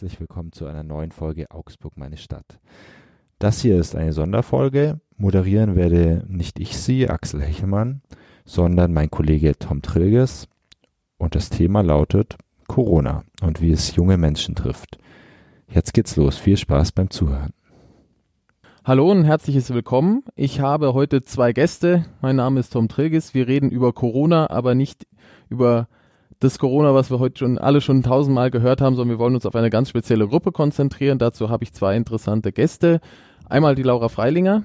herzlich willkommen zu einer neuen Folge Augsburg meine Stadt. Das hier ist eine Sonderfolge. Moderieren werde nicht ich Sie, Axel Hechelmann, sondern mein Kollege Tom Trilges. Und das Thema lautet Corona und wie es junge Menschen trifft. Jetzt geht's los. Viel Spaß beim Zuhören. Hallo und herzliches Willkommen. Ich habe heute zwei Gäste. Mein Name ist Tom Trilges. Wir reden über Corona, aber nicht über das Corona, was wir heute schon alle schon tausendmal gehört haben, sondern wir wollen uns auf eine ganz spezielle Gruppe konzentrieren. Dazu habe ich zwei interessante Gäste. Einmal die Laura Freilinger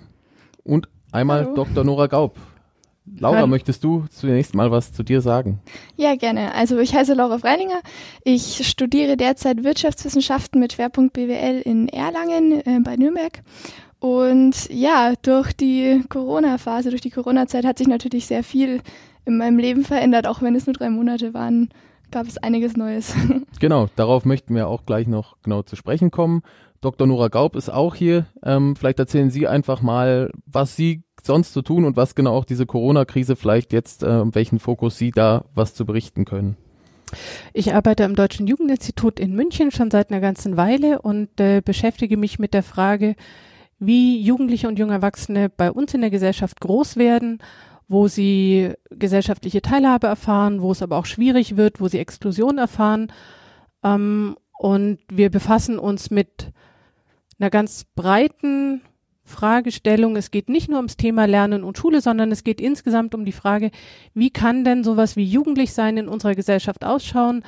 und einmal Hallo. Dr. Nora Gaub. Laura, Hallo. möchtest du zunächst mal was zu dir sagen? Ja, gerne. Also ich heiße Laura Freilinger. Ich studiere derzeit Wirtschaftswissenschaften mit Schwerpunkt BWL in Erlangen äh, bei Nürnberg. Und ja, durch die Corona-Phase, durch die Corona-Zeit hat sich natürlich sehr viel in meinem Leben verändert. Auch wenn es nur drei Monate waren, gab es einiges Neues. Genau, darauf möchten wir auch gleich noch genau zu sprechen kommen. Dr. Nora Gaub ist auch hier. Ähm, vielleicht erzählen Sie einfach mal, was Sie sonst so tun und was genau auch diese Corona-Krise vielleicht jetzt, äh, welchen Fokus Sie da was zu berichten können. Ich arbeite am Deutschen Jugendinstitut in München schon seit einer ganzen Weile und äh, beschäftige mich mit der Frage, wie Jugendliche und junge Erwachsene bei uns in der Gesellschaft groß werden, wo sie gesellschaftliche Teilhabe erfahren, wo es aber auch schwierig wird, wo sie Exklusion erfahren. Ähm, und wir befassen uns mit einer ganz breiten Fragestellung. Es geht nicht nur ums Thema Lernen und Schule, sondern es geht insgesamt um die Frage, wie kann denn sowas wie Jugendlichsein in unserer Gesellschaft ausschauen?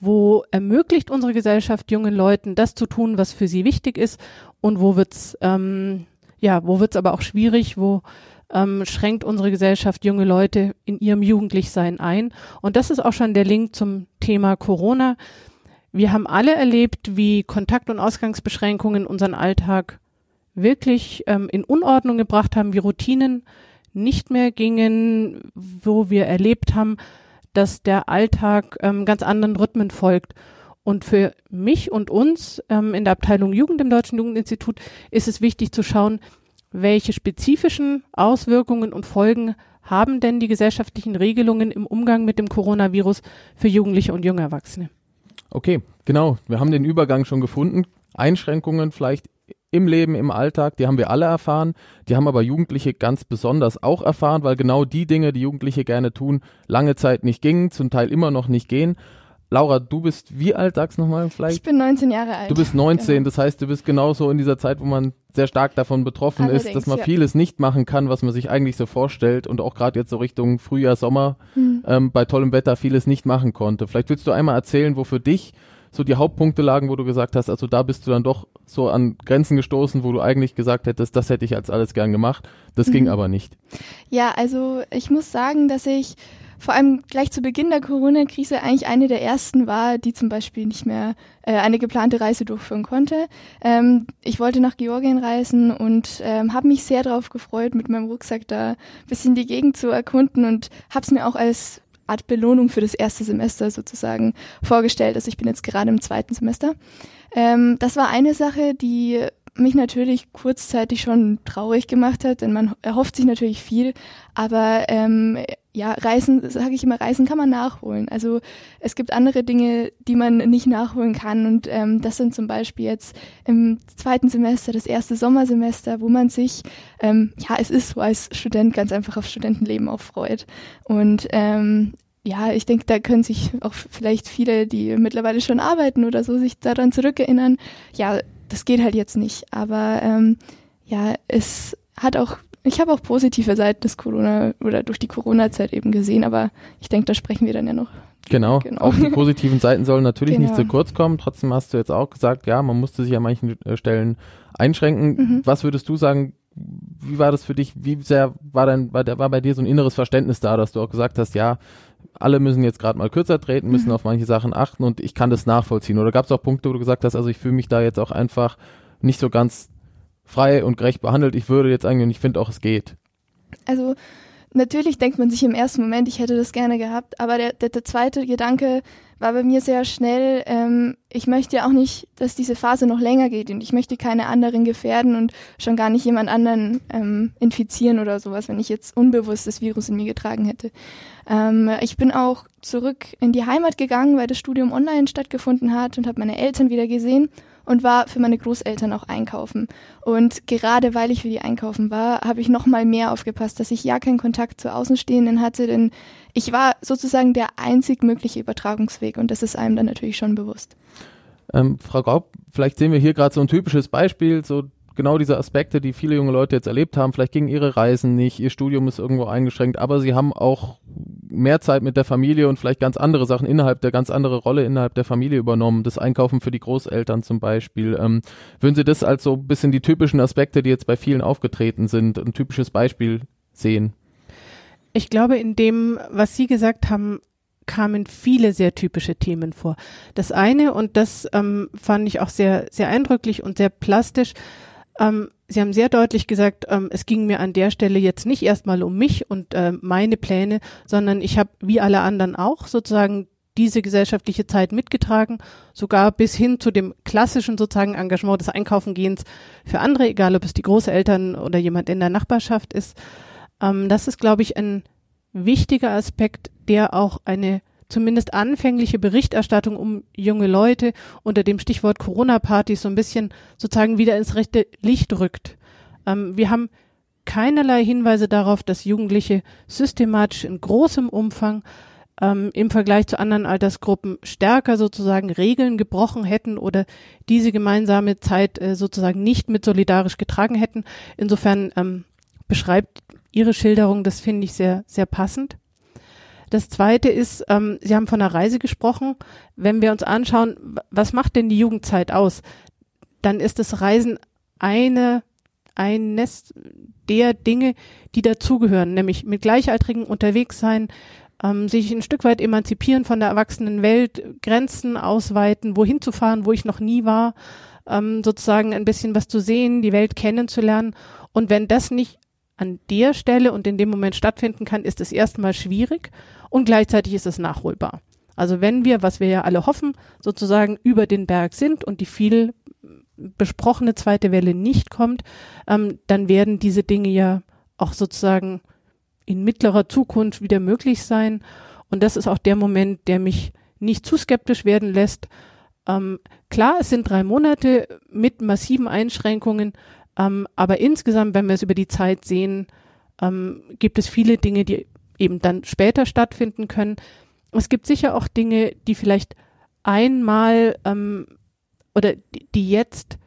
Wo ermöglicht unsere Gesellschaft jungen Leuten das zu tun, was für sie wichtig ist? Und wo wird's ähm, ja, wo wird's aber auch schwierig? Wo ähm, schränkt unsere Gesellschaft junge Leute in ihrem Jugendlichsein ein? Und das ist auch schon der Link zum Thema Corona. Wir haben alle erlebt, wie Kontakt- und Ausgangsbeschränkungen unseren Alltag wirklich ähm, in Unordnung gebracht haben, wie Routinen nicht mehr gingen, wo wir erlebt haben, dass der Alltag ähm, ganz anderen Rhythmen folgt. Und für mich und uns ähm, in der Abteilung Jugend im Deutschen Jugendinstitut ist es wichtig zu schauen, welche spezifischen Auswirkungen und Folgen haben denn die gesellschaftlichen Regelungen im Umgang mit dem Coronavirus für Jugendliche und junge Erwachsene. Okay, genau. Wir haben den Übergang schon gefunden. Einschränkungen vielleicht im Leben, im Alltag, die haben wir alle erfahren. Die haben aber Jugendliche ganz besonders auch erfahren, weil genau die Dinge, die Jugendliche gerne tun, lange Zeit nicht gingen, zum Teil immer noch nicht gehen. Laura, du bist wie alt, sag's nochmal vielleicht? Ich bin 19 Jahre alt. Du bist 19, Genau. das heißt, du bist genauso in dieser Zeit, wo man sehr stark davon betroffen ist, Allerdings, dass man ja. vieles nicht machen kann, was man sich eigentlich so vorstellt und auch gerade jetzt so Richtung Frühjahr, Sommer Hm. ähm, bei tollem Wetter vieles nicht machen konnte. Vielleicht willst du einmal erzählen, wo für dich so die Hauptpunkte lagen, wo du gesagt hast, also da bist du dann doch so an Grenzen gestoßen, wo du eigentlich gesagt hättest, das hätte ich als alles gern gemacht. Das ging Mhm. aber nicht. Ja, also ich muss sagen, dass ich vor allem gleich zu Beginn der Corona-Krise eigentlich eine der ersten war, die zum Beispiel nicht mehr äh, eine geplante Reise durchführen konnte. Ähm, ich wollte nach Georgien reisen und ähm, habe mich sehr darauf gefreut, mit meinem Rucksack da ein bisschen die Gegend zu erkunden und habe es mir auch als Art Belohnung für das erste Semester sozusagen vorgestellt. Also ich bin jetzt gerade im zweiten Semester. Ähm, das war eine Sache, die mich natürlich kurzzeitig schon traurig gemacht hat, denn man erhofft sich natürlich viel, aber ähm, ja, Reisen, sage ich immer, Reisen kann man nachholen. Also es gibt andere Dinge, die man nicht nachholen kann und ähm, das sind zum Beispiel jetzt im zweiten Semester, das erste Sommersemester, wo man sich, ähm, ja, es ist so als Student ganz einfach auf Studentenleben auch freut und ähm, ja, ich denke, da können sich auch vielleicht viele, die mittlerweile schon arbeiten oder so, sich daran zurückerinnern. Ja, das geht halt jetzt nicht. Aber ähm, ja, es hat auch, ich habe auch positive Seiten des Corona oder durch die Corona-Zeit eben gesehen, aber ich denke, da sprechen wir dann ja noch. Genau. Genau. Auch die positiven Seiten sollen natürlich nicht Genau. zu kurz kommen. Trotzdem hast du jetzt auch gesagt, ja, man musste sich an manchen äh, Stellen einschränken. Mhm. Was würdest du sagen, wie war das für dich? Wie sehr war dein, war, der, war bei dir so ein inneres Verständnis da, dass du auch gesagt hast, ja, alle müssen jetzt gerade mal kürzer treten, müssen Mhm. auf manche Sachen achten und ich kann das nachvollziehen? Oder gab es auch Punkte, wo du gesagt hast, also ich fühle mich da jetzt auch einfach nicht so ganz frei und gerecht behandelt. Ich würde jetzt eigentlich, und ich finde auch, es geht. Also natürlich denkt man sich im ersten Moment, ich hätte das gerne gehabt, aber der, der, der zweite Gedanke war bei mir sehr schnell, ähm, ich möchte ja auch nicht, dass diese Phase noch länger geht und ich möchte keine anderen gefährden und schon gar nicht jemand anderen ähm, infizieren oder sowas, wenn ich jetzt unbewusst das Virus in mir getragen hätte. Ähm, ich bin auch zurück in die Heimat gegangen, weil das Studium online stattgefunden hat und habe meine Eltern wieder gesehen und war für meine Großeltern auch einkaufen. Und gerade weil ich für die einkaufen war, habe ich noch mal mehr aufgepasst, dass ich ja keinen Kontakt zu Außenstehenden hatte, denn ich war sozusagen der einzig mögliche Übertragungsweg und das ist einem dann natürlich schon bewusst. Ähm, Frau Gaub, vielleicht sehen wir hier gerade so ein typisches Beispiel, so genau diese Aspekte, die viele junge Leute jetzt erlebt haben. Vielleicht gingen ihre Reisen nicht, ihr Studium ist irgendwo eingeschränkt, aber sie haben auch mehr Zeit mit der Familie und vielleicht ganz andere Sachen innerhalb der ganz andere Rolle innerhalb der Familie übernommen. Das Einkaufen für die Großeltern zum Beispiel. Ähm, würden Sie das als so ein bisschen die typischen Aspekte, die jetzt bei vielen aufgetreten sind, ein typisches Beispiel sehen? Ich glaube, in dem, was Sie gesagt haben, kamen viele sehr typische Themen vor. Das eine, und das ähm, fand ich auch sehr, sehr eindrücklich und sehr plastisch, ähm, Sie haben sehr deutlich gesagt, ähm, es ging mir an der Stelle jetzt nicht erstmal um mich und äh, meine Pläne, sondern ich habe wie alle anderen auch sozusagen diese gesellschaftliche Zeit mitgetragen, sogar bis hin zu dem klassischen sozusagen Engagement des Einkaufengehens für andere, egal ob es die Großeltern oder jemand in der Nachbarschaft ist. Ähm, das ist, glaube ich, ein wichtiger Aspekt, der auch eine zumindest anfängliche Berichterstattung um junge Leute unter dem Stichwort Corona-Partys so ein bisschen sozusagen wieder ins rechte Licht rückt. Ähm, wir haben keinerlei Hinweise darauf, dass Jugendliche systematisch in großem Umfang ähm, im Vergleich zu anderen Altersgruppen stärker sozusagen Regeln gebrochen hätten oder diese gemeinsame Zeit äh, sozusagen nicht mit solidarisch getragen hätten. Insofern ähm, beschreibt Ihre Schilderung, das finde ich sehr, sehr passend. Das zweite ist, ähm, Sie haben von einer Reise gesprochen. Wenn wir uns anschauen, was macht denn die Jugendzeit aus? Dann ist das Reisen eine, eines der Dinge, die dazugehören, nämlich mit Gleichaltrigen unterwegs sein, ähm, sich ein Stück weit emanzipieren von der erwachsenen Welt, Grenzen ausweiten, wohin zu fahren, wo ich noch nie war, ähm, sozusagen ein bisschen was zu sehen, die Welt kennenzulernen. Und wenn das nicht an der Stelle und in dem Moment stattfinden kann, ist es erstmal schwierig und gleichzeitig ist es nachholbar. Also wenn wir, was wir ja alle hoffen, sozusagen über den Berg sind und die viel besprochene zweite Welle nicht kommt, ähm, dann werden diese Dinge ja auch sozusagen in mittlerer Zukunft wieder möglich sein. Und das ist auch der Moment, der mich nicht zu skeptisch werden lässt. Ähm, klar, es sind drei Monate mit massiven Einschränkungen, ähm, aber insgesamt, wenn wir es über die Zeit sehen, ähm, gibt es viele Dinge, die eben dann später stattfinden können. Es gibt sicher auch Dinge, die vielleicht einmal ähm, oder die, jetzt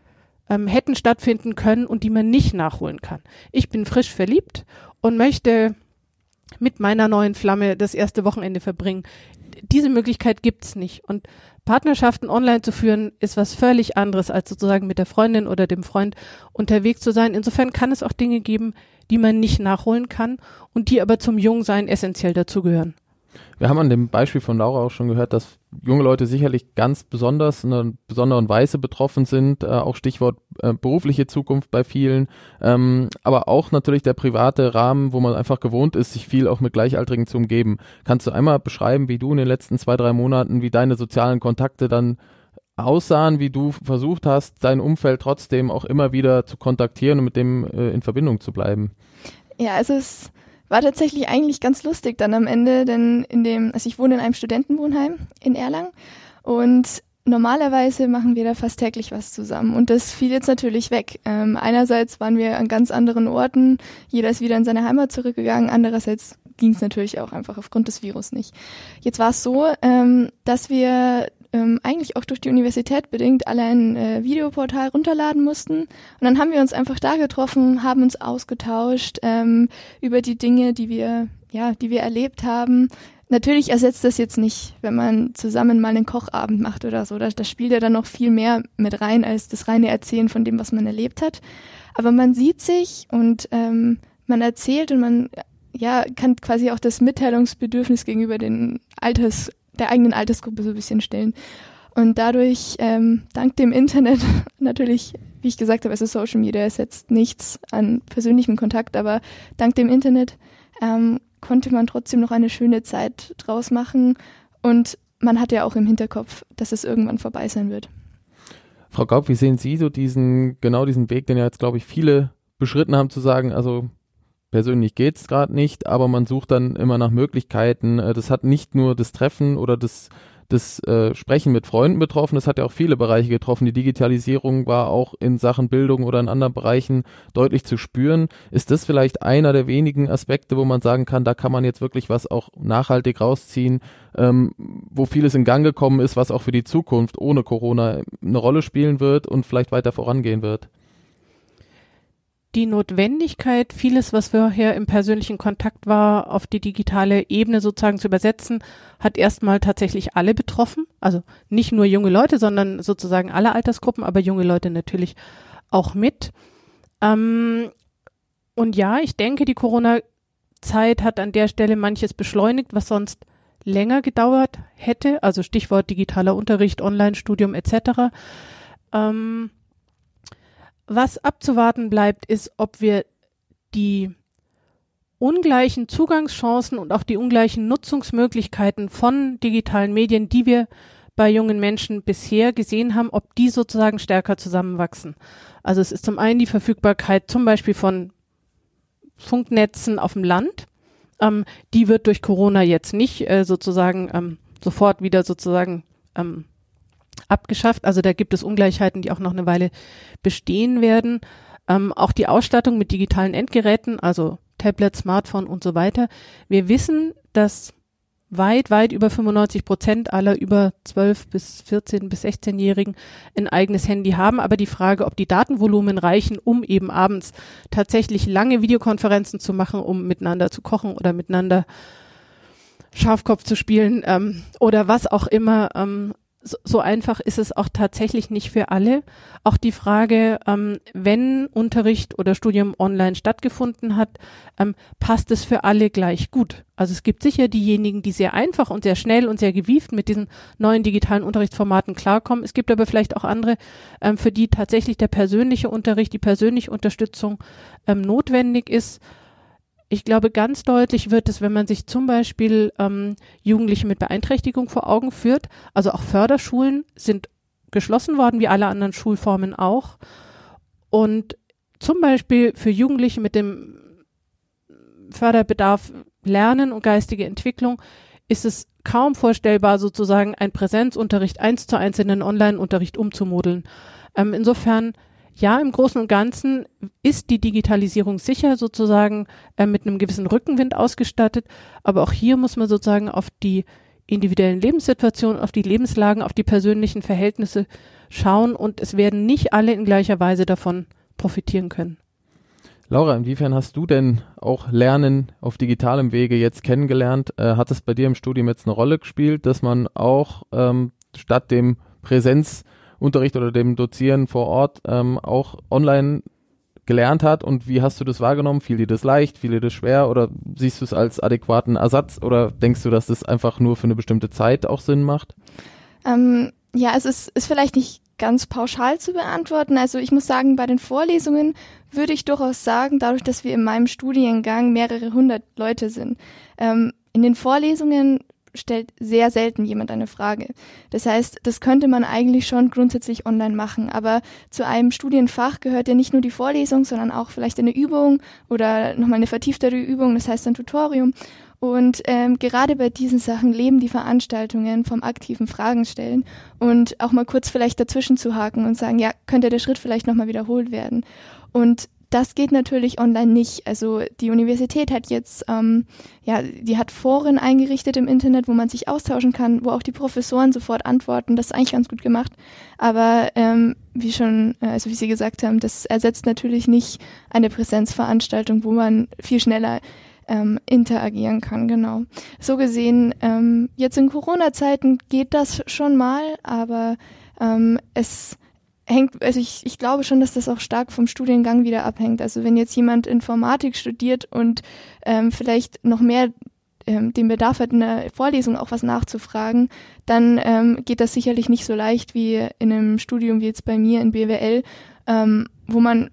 ähm, hätten stattfinden können und die man nicht nachholen kann. Ich bin frisch verliebt und möchte mit meiner neuen Flamme das erste Wochenende verbringen. Diese Möglichkeit gibt's nicht. Und Partnerschaften online zu führen, ist was völlig anderes, als sozusagen mit der Freundin oder dem Freund unterwegs zu sein. Insofern kann es auch Dinge geben, die man nicht nachholen kann und die aber zum Jungsein essentiell dazugehören. Wir haben an dem Beispiel von Laura auch schon gehört, dass junge Leute sicherlich ganz besonders in einer besonderen Weise betroffen sind, äh, auch Stichwort äh, berufliche Zukunft bei vielen, ähm, aber auch natürlich der private Rahmen, wo man einfach gewohnt ist, sich viel auch mit Gleichaltrigen zu umgeben. Kannst du einmal beschreiben, wie du in den letzten zwei, drei Monaten, wie deine sozialen Kontakte dann aussahen, wie du versucht hast, dein Umfeld trotzdem auch immer wieder zu kontaktieren und mit dem äh, in Verbindung zu bleiben? Ja, es war tatsächlich eigentlich ganz lustig dann am Ende, denn in dem, also ich wohne in einem Studentenwohnheim in Erlangen und normalerweise machen wir da fast täglich was zusammen und das fiel jetzt natürlich weg. Ähm, einerseits waren wir an ganz anderen Orten, jeder ist wieder in seine Heimat zurückgegangen, andererseits ging es natürlich auch einfach aufgrund des Virus nicht. Jetzt war es so, ähm, dass wir ähm, eigentlich auch durch die Universität bedingt alle ein äh, Videoportal runterladen mussten. Und dann haben wir uns einfach da getroffen, haben uns ausgetauscht ähm, über die Dinge, die wir, ja, die wir erlebt haben. Natürlich ersetzt das jetzt nicht, wenn man zusammen mal einen Kochabend macht oder so. Da, da spielt ja dann noch viel mehr mit rein als das reine Erzählen von dem, was man erlebt hat. Aber man sieht sich und ähm, man erzählt und man ja, kann quasi auch das Mitteilungsbedürfnis gegenüber den Alters der eigenen Altersgruppe so ein bisschen stillen. Und dadurch, ähm, dank dem Internet, natürlich, wie ich gesagt habe, also Social Media ersetzt nichts an persönlichem Kontakt, aber dank dem Internet ähm, konnte man trotzdem noch eine schöne Zeit draus machen und man hat ja auch im Hinterkopf, dass es irgendwann vorbei sein wird. Frau Gaub, wie sehen Sie so diesen, genau diesen Weg, den ja jetzt, glaube ich, viele beschritten haben, zu sagen, also persönlich geht's gerade nicht, aber man sucht dann immer nach Möglichkeiten. Äh, das hat nicht nur das Treffen oder das das äh, Sprechen mit Freunden betroffen. Das hat ja auch viele Bereiche getroffen. Die Digitalisierung war auch in Sachen Bildung oder in anderen Bereichen deutlich zu spüren. Ist das vielleicht einer der wenigen Aspekte, wo man sagen kann, da kann man jetzt wirklich was auch nachhaltig rausziehen, ähm, wo vieles in Gang gekommen ist, was auch für die Zukunft ohne Corona eine Rolle spielen wird und vielleicht weiter vorangehen wird? Die Notwendigkeit, vieles, was vorher im persönlichen Kontakt war, auf die digitale Ebene sozusagen zu übersetzen, hat erstmal tatsächlich alle betroffen. Also nicht nur junge Leute, sondern sozusagen alle Altersgruppen, aber junge Leute natürlich auch mit. Ähm, und ja, ich denke, die Corona-Zeit hat an der Stelle manches beschleunigt, was sonst länger gedauert hätte. Also Stichwort digitaler Unterricht, Online-Studium etc. Ähm, was abzuwarten bleibt, ist, ob wir die ungleichen Zugangschancen und auch die ungleichen Nutzungsmöglichkeiten von digitalen Medien, die wir bei jungen Menschen bisher gesehen haben, ob die sozusagen stärker zusammenwachsen. Also es ist zum einen die Verfügbarkeit zum Beispiel von Funknetzen auf dem Land. Ähm, die wird durch Corona jetzt nicht äh, sozusagen ähm, sofort wieder sozusagen ähm, abgeschafft. Also da gibt es Ungleichheiten, die auch noch eine Weile bestehen werden. Ähm, auch die Ausstattung mit digitalen Endgeräten, also Tablet, Smartphone und so weiter. Wir wissen, dass weit, weit über 95 Prozent aller über 12 bis 14 bis 16-Jährigen ein eigenes Handy haben. Aber die Frage, ob die Datenvolumen reichen, um eben abends tatsächlich lange Videokonferenzen zu machen, um miteinander zu kochen oder miteinander Schafkopf zu spielen ähm, oder was auch immer, ähm, so, einfach ist es auch tatsächlich nicht für alle. Auch die Frage, ähm, wenn Unterricht oder Studium online stattgefunden hat, ähm, passt es für alle gleich gut. Also es gibt sicher diejenigen, die sehr einfach und sehr schnell und sehr gewieft mit diesen neuen digitalen Unterrichtsformaten klarkommen. Es gibt aber vielleicht auch andere, ähm, für die tatsächlich der persönliche Unterricht, die persönliche Unterstützung ähm, notwendig ist. Ich glaube, ganz deutlich wird es, wenn man sich zum Beispiel ähm, Jugendliche mit Beeinträchtigung vor Augen führt. Also auch Förderschulen sind geschlossen worden, wie alle anderen Schulformen auch. Und zum Beispiel für Jugendliche mit dem Förderbedarf Lernen und geistige Entwicklung ist es kaum vorstellbar, sozusagen ein Präsenzunterricht eins zu eins in den Online-Unterricht umzumodeln. Ähm, insofern ja, im Großen und Ganzen ist die Digitalisierung sicher sozusagen äh, mit einem gewissen Rückenwind ausgestattet, aber auch hier muss man sozusagen auf die individuellen Lebenssituationen, auf die Lebenslagen, auf die persönlichen Verhältnisse schauen und es werden nicht alle in gleicher Weise davon profitieren können. Laura, inwiefern hast du denn auch Lernen auf digitalem Wege jetzt kennengelernt? Äh, hat es bei dir im Studium jetzt eine Rolle gespielt, dass man auch ähm, statt dem Präsenz Unterricht oder dem Dozieren vor Ort ähm, auch online gelernt hat und wie hast du das wahrgenommen? Fiel dir das leicht, fiel dir das schwer oder siehst du es als adäquaten Ersatz oder denkst du, dass das einfach nur für eine bestimmte Zeit auch Sinn macht? Ähm, ja, es ist, ist vielleicht nicht ganz pauschal zu beantworten. Also ich muss sagen, bei den Vorlesungen würde ich durchaus sagen, dadurch, dass wir in meinem Studiengang mehrere hundert Leute sind, ähm, in den Vorlesungen stellt sehr selten jemand eine Frage. Das heißt, das könnte man eigentlich schon grundsätzlich online machen. Aber zu einem Studienfach gehört ja nicht nur die Vorlesung, sondern auch vielleicht eine Übung oder nochmal eine vertieftere Übung, das heißt ein Tutorium. Und ähm, gerade bei diesen Sachen leben die Veranstaltungen vom aktiven Fragen stellen und auch mal kurz vielleicht dazwischen zu haken und sagen, ja, könnte der Schritt vielleicht nochmal wiederholt werden. Und das geht natürlich online nicht. Also die Universität hat jetzt, ähm, ja, die hat Foren eingerichtet im Internet, wo man sich austauschen kann, wo auch die Professoren sofort antworten. Das ist eigentlich ganz gut gemacht. Aber ähm, wie schon, äh, also wie Sie gesagt haben, das ersetzt natürlich nicht eine Präsenzveranstaltung, wo man viel schneller ähm, interagieren kann, genau. So gesehen, ähm, jetzt in Corona-Zeiten geht das schon mal, aber ähm, es hängt, also ich, ich glaube schon, dass das auch stark vom Studiengang wieder abhängt. Also wenn jetzt jemand Informatik studiert und ähm, vielleicht noch mehr ähm, den Bedarf hat, in der Vorlesung auch was nachzufragen, dann ähm, geht das sicherlich nicht so leicht wie in einem Studium wie jetzt bei mir in BWL, ähm, wo man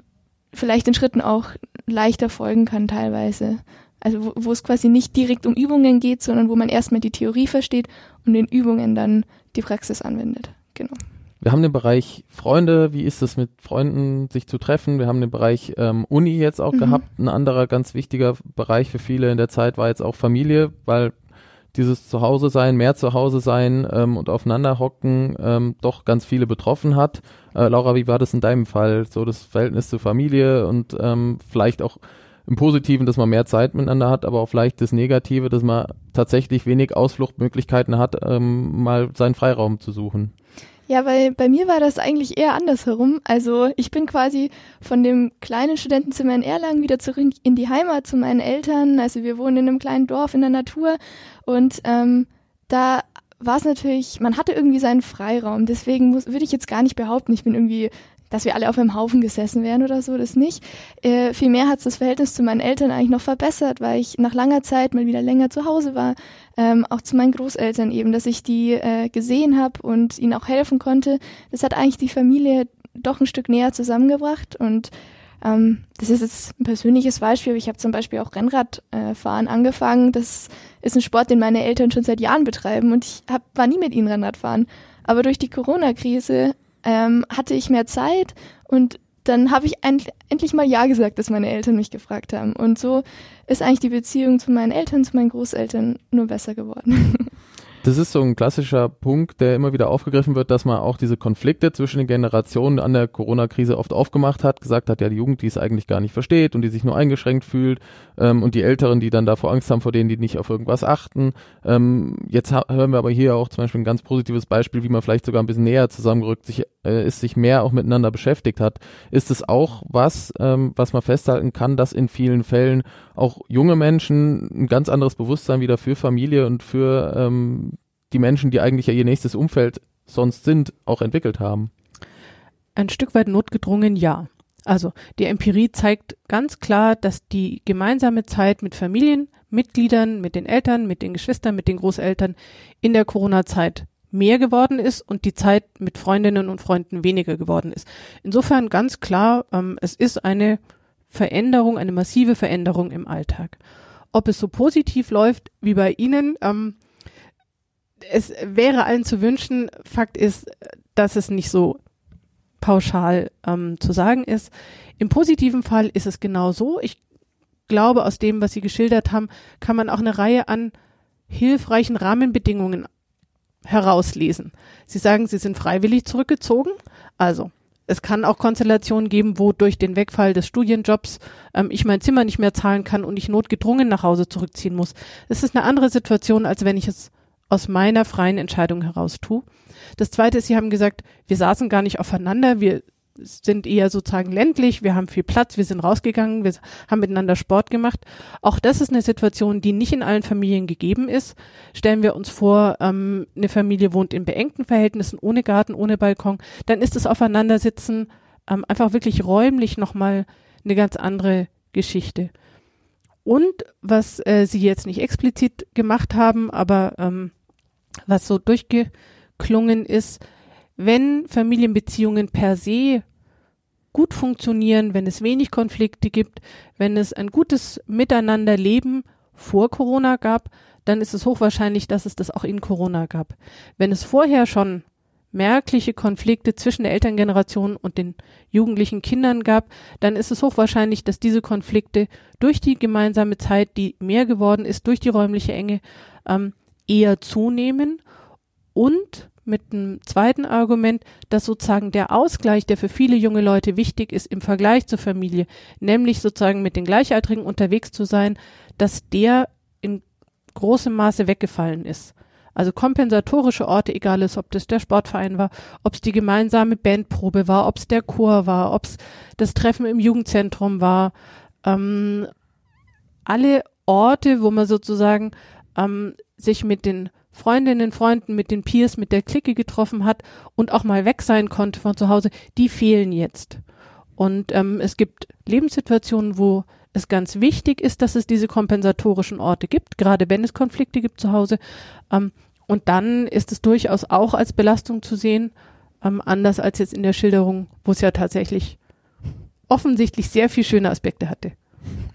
vielleicht den Schritten auch leichter folgen kann teilweise. Also wo, wo es quasi nicht direkt um Übungen geht, sondern wo man erstmal die Theorie versteht und in Übungen dann die Praxis anwendet. Genau. Wir haben den Bereich Freunde, wie ist es mit Freunden, sich zu treffen? Wir haben den Bereich ähm, Uni jetzt auch mhm. gehabt. Ein anderer ganz wichtiger Bereich für viele in der Zeit war jetzt auch Familie, weil dieses Zuhause sein, mehr Zuhause sein ähm, und aufeinander hocken ähm, doch ganz viele betroffen hat. Äh, Laura, wie war das in deinem Fall? So das Verhältnis zur Familie und ähm, vielleicht auch im Positiven, dass man mehr Zeit miteinander hat, aber auch vielleicht das Negative, dass man tatsächlich wenig Ausfluchtmöglichkeiten hat, ähm, mal seinen Freiraum zu suchen. Ja, weil bei mir war das eigentlich eher andersherum. Also ich bin quasi von dem kleinen Studentenzimmer in Erlangen wieder zurück in die Heimat zu meinen Eltern. Also wir wohnen in einem kleinen Dorf in der Natur und ähm, da war es natürlich, man hatte irgendwie seinen Freiraum. Deswegen würde ich jetzt gar nicht behaupten, ich bin irgendwie dass wir alle auf einem Haufen gesessen wären oder so, das nicht. Äh, vielmehr hat es das Verhältnis zu meinen Eltern eigentlich noch verbessert, weil ich nach langer Zeit mal wieder länger zu Hause war. Ähm, auch zu meinen Großeltern eben, dass ich die äh, gesehen habe und ihnen auch helfen konnte. Das hat eigentlich die Familie doch ein Stück näher zusammengebracht und ähm, das ist jetzt ein persönliches Beispiel. Ich habe zum Beispiel auch Rennradfahren äh, angefangen. Das ist ein Sport, den meine Eltern schon seit Jahren betreiben und ich hab, war nie mit ihnen Rennradfahren. Aber durch die Corona-Krise ähm, hatte ich mehr Zeit und dann habe ich endlich mal Ja gesagt, dass meine Eltern mich gefragt haben. Und so ist eigentlich die Beziehung zu meinen Eltern, zu meinen Großeltern nur besser geworden. Das ist so ein klassischer Punkt, der immer wieder aufgegriffen wird, dass man auch diese Konflikte zwischen den Generationen an der Corona-Krise oft aufgemacht hat, gesagt hat, ja, die Jugend, die es eigentlich gar nicht versteht und die sich nur eingeschränkt fühlt ähm, und die Älteren, die dann davor Angst haben vor denen, die nicht auf irgendwas achten. Ähm, jetzt hören wir aber hier auch zum Beispiel ein ganz positives Beispiel, wie man vielleicht sogar ein bisschen näher zusammengerückt sich, äh, ist, sich mehr auch miteinander beschäftigt hat. Ist es auch was, ähm, was man festhalten kann, dass in vielen Fällen auch junge Menschen ein ganz anderes Bewusstsein wieder für Familie und für ähm, die Menschen, die eigentlich ja ihr nächstes Umfeld sonst sind, auch entwickelt haben? Ein Stück weit notgedrungen, ja. Also die Empirie zeigt ganz klar, dass die gemeinsame Zeit mit Familienmitgliedern, mit den Eltern, mit den Geschwistern, mit den Großeltern in der Corona-Zeit mehr geworden ist und die Zeit mit Freundinnen und Freunden weniger geworden ist. Insofern ganz klar, ähm, es ist eine Veränderung, eine massive Veränderung im Alltag. Ob es so positiv läuft wie bei Ihnen, ähm, es wäre allen zu wünschen. Fakt ist, dass es nicht so pauschal ähm, zu sagen ist. Im positiven Fall ist es genau so. Ich glaube, aus dem, was Sie geschildert haben, kann man auch eine Reihe an hilfreichen Rahmenbedingungen herauslesen. Sie sagen, Sie sind freiwillig zurückgezogen. Also, es kann auch Konstellationen geben, wo durch den Wegfall des Studienjobs ähm, ich mein Zimmer nicht mehr zahlen kann und ich notgedrungen nach Hause zurückziehen muss. Das ist eine andere Situation, als wenn ich es aus meiner freien Entscheidung heraus tue. Das zweite ist, Sie haben gesagt, wir saßen gar nicht aufeinander, wir sind eher sozusagen ländlich, wir haben viel Platz, wir sind rausgegangen, wir haben miteinander Sport gemacht. Auch das ist eine Situation, die nicht in allen Familien gegeben ist. Stellen wir uns vor, ähm, eine Familie wohnt in beengten Verhältnissen, ohne Garten, ohne Balkon, dann ist das Aufeinandersitzen ähm, einfach wirklich räumlich nochmal eine ganz andere Geschichte. Und was äh, Sie jetzt nicht explizit gemacht haben, aber ähm, was so durchgeklungen ist, wenn Familienbeziehungen per se gut funktionieren, wenn es wenig Konflikte gibt, wenn es ein gutes Miteinanderleben vor Corona gab, dann ist es hochwahrscheinlich, dass es das auch in Corona gab. Wenn es vorher schon merkliche Konflikte zwischen der Elterngeneration und den jugendlichen Kindern gab, dann ist es hochwahrscheinlich, dass diese Konflikte durch die gemeinsame Zeit, die mehr geworden ist, durch die räumliche Enge, ähm, eher zunehmen und mit einem zweiten Argument, dass sozusagen der Ausgleich, der für viele junge Leute wichtig ist im Vergleich zur Familie, nämlich sozusagen mit den Gleichaltrigen unterwegs zu sein, dass der in großem Maße weggefallen ist. Also kompensatorische Orte, egal ist, ob das der Sportverein war, ob es die gemeinsame Bandprobe war, ob es der Chor war, ob es das Treffen im Jugendzentrum war, ähm, alle Orte, wo man sozusagen ähm, sich mit den Freundinnen, Freunden, mit den Peers, mit der Clique getroffen hat und auch mal weg sein konnte von zu Hause, die fehlen jetzt. Und ähm, es gibt Lebenssituationen, wo es ganz wichtig ist, dass es diese kompensatorischen Orte gibt, gerade wenn es Konflikte gibt zu Hause. Ähm, und dann ist es durchaus auch als Belastung zu sehen, ähm, anders als jetzt in der Schilderung, wo es ja tatsächlich offensichtlich sehr viel schöne Aspekte hatte.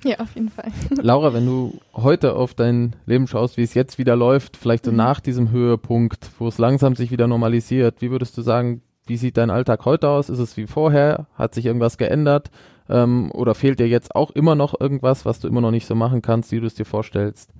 Ja, auf jeden Fall. Laura, wenn du heute auf dein Leben schaust, wie es jetzt wieder läuft, vielleicht so mhm. nach diesem Höhepunkt, wo es langsam sich wieder normalisiert, wie würdest du sagen, wie sieht dein Alltag heute aus? Ist es wie vorher? Hat sich irgendwas geändert? Ähm, oder fehlt dir jetzt auch immer noch irgendwas, was du immer noch nicht so machen kannst, wie du es dir vorstellst?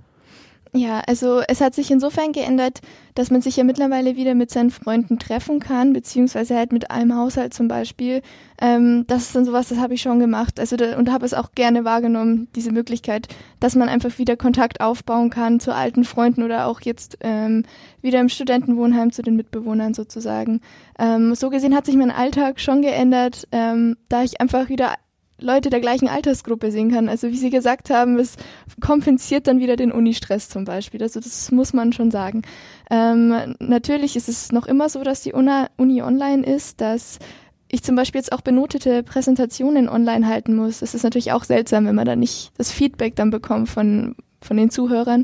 Ja, also es hat sich insofern geändert, dass man sich ja mittlerweile wieder mit seinen Freunden treffen kann, beziehungsweise halt mit einem Haushalt zum Beispiel. Ähm, das ist dann sowas, das habe ich schon gemacht. Also da, und habe es auch gerne wahrgenommen, diese Möglichkeit, dass man einfach wieder Kontakt aufbauen kann zu alten Freunden oder auch jetzt ähm, wieder im Studentenwohnheim zu den Mitbewohnern sozusagen. Ähm, so gesehen hat sich mein Alltag schon geändert, ähm, da ich einfach wieder Leute der gleichen Altersgruppe sehen kann. Also wie Sie gesagt haben, es kompensiert dann wieder den Unistress zum Beispiel. Also das muss man schon sagen. Ähm, natürlich ist es noch immer so, dass die Uni online ist, dass ich zum Beispiel jetzt auch benotete Präsentationen online halten muss. Das ist natürlich auch seltsam, wenn man da nicht das Feedback dann bekommt von, von den Zuhörern.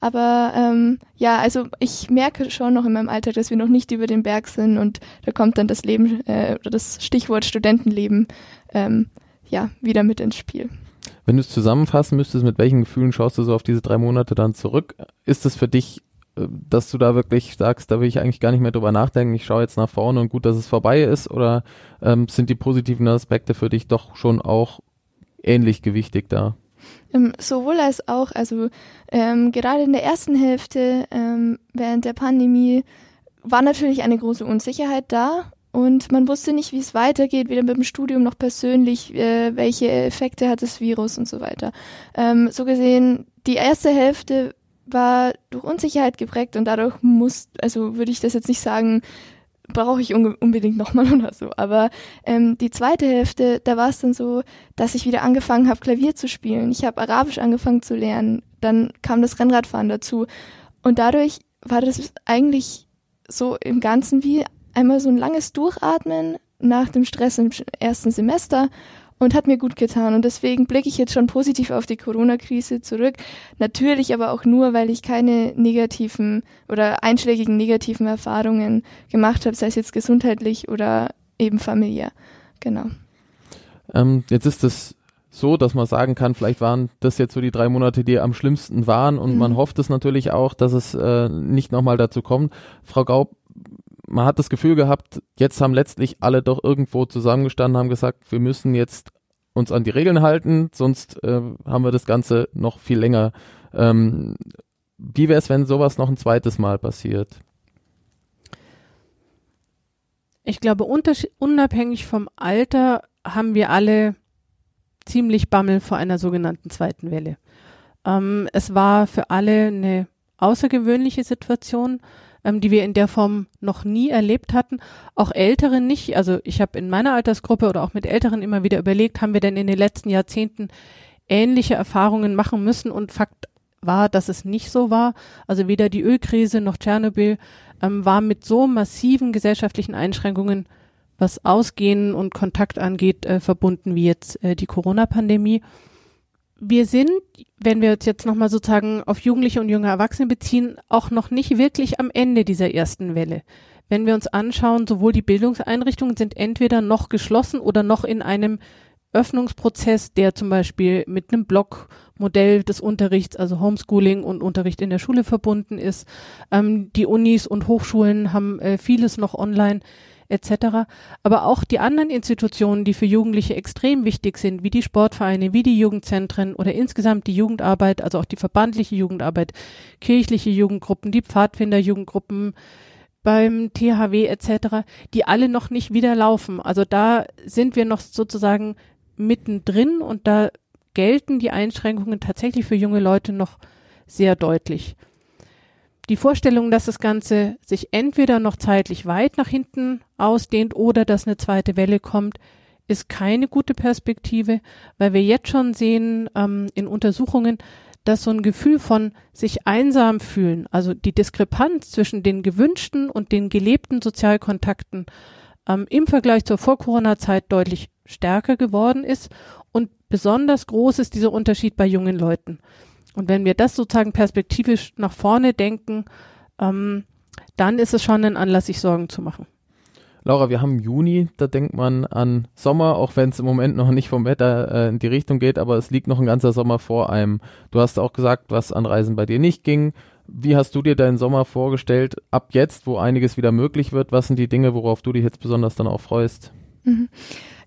Aber ähm, ja, also ich merke schon noch in meinem Alltag, dass wir noch nicht über den Berg sind und da kommt dann das Leben äh, oder das Stichwort Studentenleben ähm, ja, wieder mit ins Spiel. Wenn du es zusammenfassen müsstest, mit welchen Gefühlen schaust du so auf diese drei Monate dann zurück? Ist es für dich, äh, dass du da wirklich sagst, da will ich eigentlich gar nicht mehr drüber nachdenken, ich schaue jetzt nach vorne und gut, dass es vorbei ist? Oder ähm, sind die positiven Aspekte für dich doch schon auch ähnlich gewichtig da? Ähm, sowohl als auch, also ähm, gerade in der ersten Hälfte ähm, während der Pandemie war natürlich eine große Unsicherheit da und man wusste nicht, wie es weitergeht, weder mit dem Studium noch persönlich, äh, welche Effekte hat das Virus und so weiter. Ähm, so gesehen, die erste Hälfte war durch Unsicherheit geprägt und dadurch muss, also würde ich das jetzt nicht sagen, brauche ich un unbedingt nochmal oder so. Aber ähm, die zweite Hälfte, da war es dann so, dass ich wieder angefangen habe, Klavier zu spielen. Ich habe Arabisch angefangen zu lernen. Dann kam das Rennradfahren dazu. Und dadurch war das eigentlich so im Ganzen wie einmal so ein langes Durchatmen nach dem Stress im ersten Semester und hat mir gut getan. Und deswegen blicke ich jetzt schon positiv auf die Corona-Krise zurück. Natürlich aber auch nur, weil ich keine negativen oder einschlägigen negativen Erfahrungen gemacht habe, sei es jetzt gesundheitlich oder eben familiär. Genau. Ähm, jetzt ist es so, dass man sagen kann, vielleicht waren das jetzt so die drei Monate, die am schlimmsten waren und mhm. man hofft es natürlich auch, dass es äh, nicht nochmal dazu kommt. Frau Gaub, man hat das Gefühl gehabt, jetzt haben letztlich alle doch irgendwo zusammengestanden, haben gesagt, wir müssen jetzt uns an die Regeln halten, sonst äh, haben wir das Ganze noch viel länger. Ähm, wie wäre es, wenn sowas noch ein zweites Mal passiert? Ich glaube, unabhängig vom Alter haben wir alle ziemlich Bammel vor einer sogenannten zweiten Welle. Ähm, es war für alle eine außergewöhnliche Situation ähm, die wir in der Form noch nie erlebt hatten. Auch Ältere nicht. Also ich habe in meiner Altersgruppe oder auch mit Älteren immer wieder überlegt, haben wir denn in den letzten Jahrzehnten ähnliche Erfahrungen machen müssen und Fakt war, dass es nicht so war. Also weder die Ölkrise noch Tschernobyl ähm, war mit so massiven gesellschaftlichen Einschränkungen, was Ausgehen und Kontakt angeht, äh, verbunden wie jetzt äh, die Corona-Pandemie wir sind, wenn wir uns jetzt nochmal sozusagen auf Jugendliche und junge Erwachsene beziehen, auch noch nicht wirklich am Ende dieser ersten Welle. Wenn wir uns anschauen, sowohl die Bildungseinrichtungen sind entweder noch geschlossen oder noch in einem Öffnungsprozess, der zum Beispiel mit einem Blockmodell des Unterrichts, also Homeschooling und Unterricht in der Schule verbunden ist. Ähm, die Unis und Hochschulen haben äh, vieles noch online etc. Aber auch die anderen Institutionen, die für Jugendliche extrem wichtig sind, wie die Sportvereine, wie die Jugendzentren oder insgesamt die Jugendarbeit, also auch die verbandliche Jugendarbeit, kirchliche Jugendgruppen, die Pfadfinderjugendgruppen, beim THW etc., die alle noch nicht wieder laufen. Also da sind wir noch sozusagen mittendrin und da gelten die Einschränkungen tatsächlich für junge Leute noch sehr deutlich die Vorstellung, dass das Ganze sich entweder noch zeitlich weit nach hinten ausdehnt oder dass eine zweite Welle kommt, ist keine gute Perspektive, weil wir jetzt schon sehen ähm, in Untersuchungen, dass so ein Gefühl von sich einsam fühlen, also die Diskrepanz zwischen den gewünschten und den gelebten Sozialkontakten ähm, im Vergleich zur Vor-Corona-Zeit deutlich stärker geworden ist und besonders groß ist dieser Unterschied bei jungen Leuten. Und wenn wir das sozusagen perspektivisch nach vorne denken, ähm, dann ist es schon ein Anlass, sich Sorgen zu machen. Laura, wir haben Juni, da denkt man an Sommer, auch wenn es im Moment noch nicht vom Wetter äh, in die Richtung geht, aber es liegt noch ein ganzer Sommer vor einem. Du hast auch gesagt, was an Reisen bei dir nicht ging. Wie hast du dir deinen Sommer vorgestellt, ab jetzt, wo einiges wieder möglich wird? Was sind die Dinge, worauf du dich jetzt besonders dann auch freust? Mhm.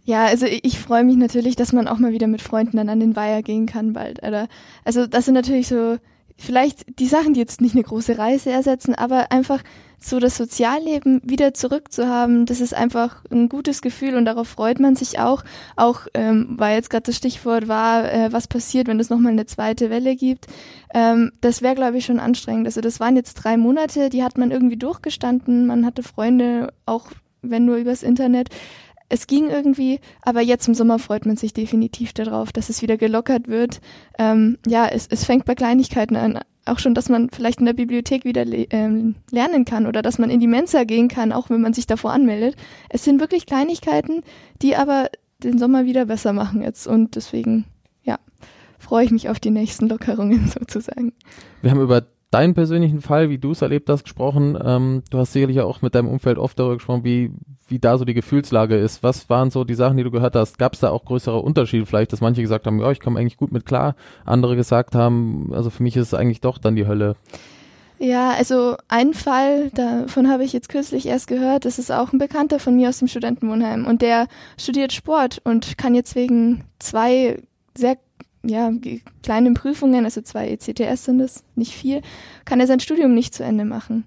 Ja, also ich, freue mich natürlich, dass man auch mal wieder mit Freunden dann an den Weiher gehen kann bald. Oder, also das sind natürlich so vielleicht die Sachen, die jetzt nicht eine große Reise ersetzen, aber einfach so das Sozialleben wieder zurückzuhaben, das ist einfach ein gutes Gefühl und darauf freut man sich auch. Auch ähm, weil jetzt gerade das Stichwort war, äh, was passiert, wenn es nochmal eine zweite Welle gibt. Ähm, das wäre, glaube ich, schon anstrengend. Also das waren jetzt drei Monate, die hat man irgendwie durchgestanden. Man hatte Freunde, auch wenn nur übers Internet. Es ging irgendwie, aber jetzt im Sommer freut man sich definitiv darauf, dass es wieder gelockert wird. Ähm, ja, es, es fängt bei Kleinigkeiten an auch schon, dass man vielleicht in der Bibliothek wieder le ähm, lernen kann oder dass man in die Mensa gehen kann, auch wenn man sich davor anmeldet. Es sind wirklich Kleinigkeiten, die aber den Sommer wieder besser machen jetzt und deswegen, ja, freue ich mich auf die nächsten Lockerungen sozusagen. Wir haben über deinen persönlichen Fall, wie du es erlebt hast, gesprochen. Ähm, du hast sicherlich auch mit deinem Umfeld oft darüber gesprochen, wie, wie da so die Gefühlslage ist. Was waren so die Sachen, die du gehört hast? Gab es da auch größere Unterschiede vielleicht, dass manche gesagt haben, ja, ich komme eigentlich gut mit klar, andere gesagt haben, also für mich ist es eigentlich doch dann die Hölle. Ja, also ein Fall, davon habe ich jetzt kürzlich erst gehört, das ist auch ein Bekannter von mir aus dem Studentenwohnheim und der studiert Sport und kann jetzt wegen zwei sehr ja, kleinen Prüfungen, also zwei ECTS sind das, nicht viel, kann er sein Studium nicht zu Ende machen.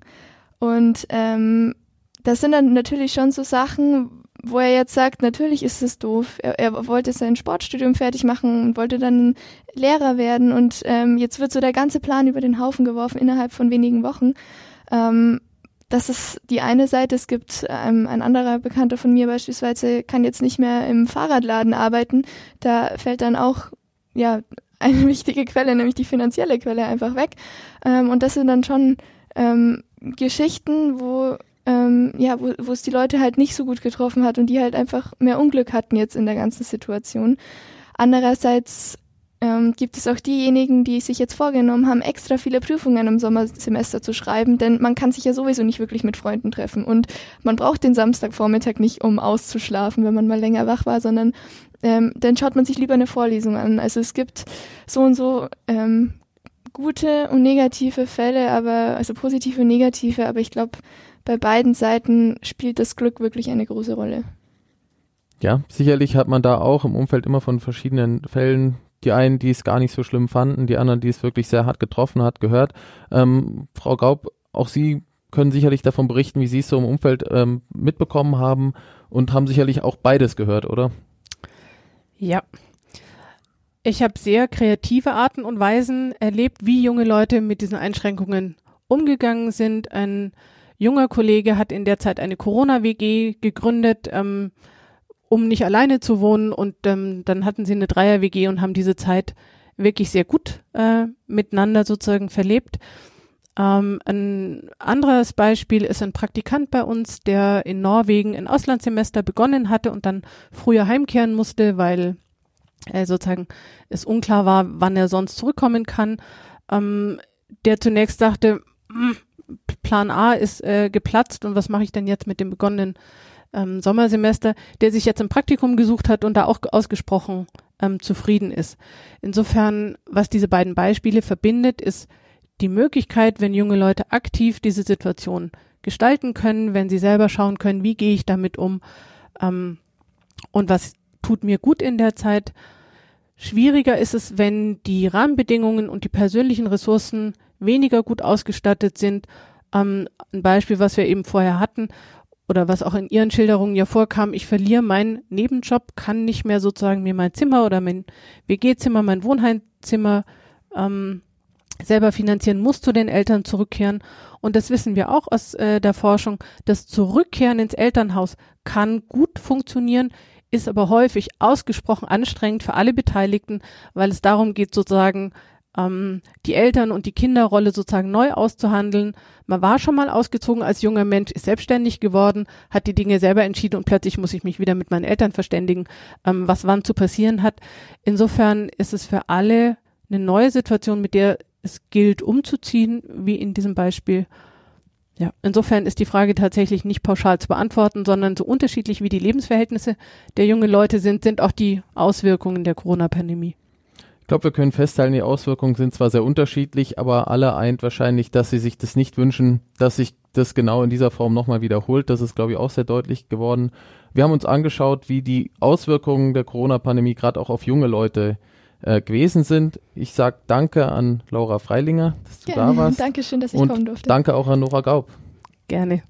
Und ähm, das sind dann natürlich schon so Sachen, wo er jetzt sagt, natürlich ist es doof. Er, er wollte sein Sportstudium fertig machen und wollte dann Lehrer werden und ähm, jetzt wird so der ganze Plan über den Haufen geworfen innerhalb von wenigen Wochen. Ähm, das ist die eine Seite. Es gibt ähm, ein anderer Bekannter von mir beispielsweise, kann jetzt nicht mehr im Fahrradladen arbeiten. Da fällt dann auch ja, eine wichtige Quelle, nämlich die finanzielle Quelle, einfach weg. Ähm, und das sind dann schon ähm, Geschichten, wo ähm, ja, wo, wo es die Leute halt nicht so gut getroffen hat und die halt einfach mehr Unglück hatten jetzt in der ganzen Situation. Andererseits ähm, gibt es auch diejenigen, die sich jetzt vorgenommen haben, extra viele Prüfungen im Sommersemester zu schreiben, denn man kann sich ja sowieso nicht wirklich mit Freunden treffen und man braucht den Samstagvormittag nicht, um auszuschlafen, wenn man mal länger wach war, sondern ähm, dann schaut man sich lieber eine Vorlesung an. Also es gibt so und so ähm, gute und negative Fälle, aber also positive und negative, aber ich glaube, bei beiden Seiten spielt das Glück wirklich eine große Rolle. Ja, sicherlich hat man da auch im Umfeld immer von verschiedenen Fällen die einen, die es gar nicht so schlimm fanden, die anderen, die es wirklich sehr hart getroffen hat, gehört. Ähm, Frau Gaub, auch Sie können sicherlich davon berichten, wie Sie es so im Umfeld ähm, mitbekommen haben und haben sicherlich auch beides gehört, oder? Ja. Ich habe sehr kreative Arten und Weisen erlebt, wie junge Leute mit diesen Einschränkungen umgegangen sind. Ein junger Kollege hat in der Zeit eine Corona-WG gegründet, ähm, um nicht alleine zu wohnen. Und ähm, dann hatten sie eine Dreier-WG und haben diese Zeit wirklich sehr gut äh, miteinander sozusagen verlebt. Ähm, ein anderes Beispiel ist ein Praktikant bei uns, der in Norwegen ein Auslandssemester begonnen hatte und dann früher heimkehren musste, weil äh, sozusagen es unklar war, wann er sonst zurückkommen kann. Ähm, der zunächst dachte, hm, Plan A ist äh, geplatzt und was mache ich denn jetzt mit dem begonnenen ähm, Sommersemester, der sich jetzt ein Praktikum gesucht hat und da auch ausgesprochen ähm, zufrieden ist. Insofern, was diese beiden Beispiele verbindet, ist die Möglichkeit, wenn junge Leute aktiv diese Situation gestalten können, wenn sie selber schauen können, wie gehe ich damit um ähm, und was tut mir gut in der Zeit. Schwieriger ist es, wenn die Rahmenbedingungen und die persönlichen Ressourcen weniger gut ausgestattet sind. Ähm, ein Beispiel, was wir eben vorher hatten oder was auch in Ihren Schilderungen ja vorkam, ich verliere meinen Nebenjob, kann nicht mehr sozusagen mir mein Zimmer oder mein WG-Zimmer, mein Wohnheimzimmer ähm, selber finanzieren, muss zu den Eltern zurückkehren. Und das wissen wir auch aus äh, der Forschung. Das Zurückkehren ins Elternhaus kann gut funktionieren, ist aber häufig ausgesprochen anstrengend für alle Beteiligten, weil es darum geht, sozusagen ähm, die Eltern- und die Kinderrolle sozusagen neu auszuhandeln. Man war schon mal ausgezogen als junger Mensch, ist selbstständig geworden, hat die Dinge selber entschieden und plötzlich muss ich mich wieder mit meinen Eltern verständigen, ähm, was wann zu passieren hat. Insofern ist es für alle eine neue Situation, mit der es gilt umzuziehen, wie in diesem Beispiel. Ja, insofern ist die Frage tatsächlich nicht pauschal zu beantworten, sondern so unterschiedlich wie die Lebensverhältnisse der jungen Leute sind, sind auch die Auswirkungen der Corona-Pandemie. Ich glaube, wir können festhalten, die Auswirkungen sind zwar sehr unterschiedlich, aber alle eint wahrscheinlich, dass sie sich das nicht wünschen, dass sich das genau in dieser Form nochmal wiederholt. Das ist, glaube ich, auch sehr deutlich geworden. Wir haben uns angeschaut, wie die Auswirkungen der Corona-Pandemie gerade auch auf junge Leute äh, gewesen sind. Ich sage danke an Laura Freilinger, dass du Gerne. da warst. Dankeschön, dass ich Und kommen durfte. danke auch an Nora Gaub. Gerne.